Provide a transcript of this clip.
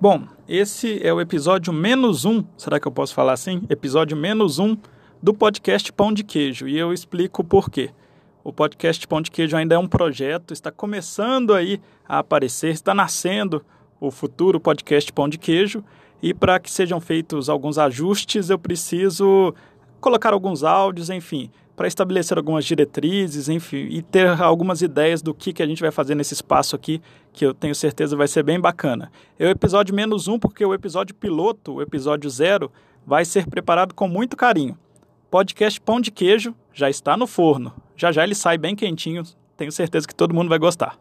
Bom, esse é o episódio menos um, será que eu posso falar assim? Episódio menos um do podcast Pão de Queijo e eu explico por quê. O podcast Pão de Queijo ainda é um projeto, está começando aí a aparecer, está nascendo o futuro podcast Pão de Queijo e para que sejam feitos alguns ajustes eu preciso colocar alguns áudios, enfim, para estabelecer algumas diretrizes, enfim, e ter algumas ideias do que, que a gente vai fazer nesse espaço aqui, que eu tenho certeza vai ser bem bacana. É o episódio menos um, porque o episódio piloto, o episódio zero, vai ser preparado com muito carinho. Podcast Pão de Queijo já está no forno. Já já ele sai bem quentinho. Tenho certeza que todo mundo vai gostar.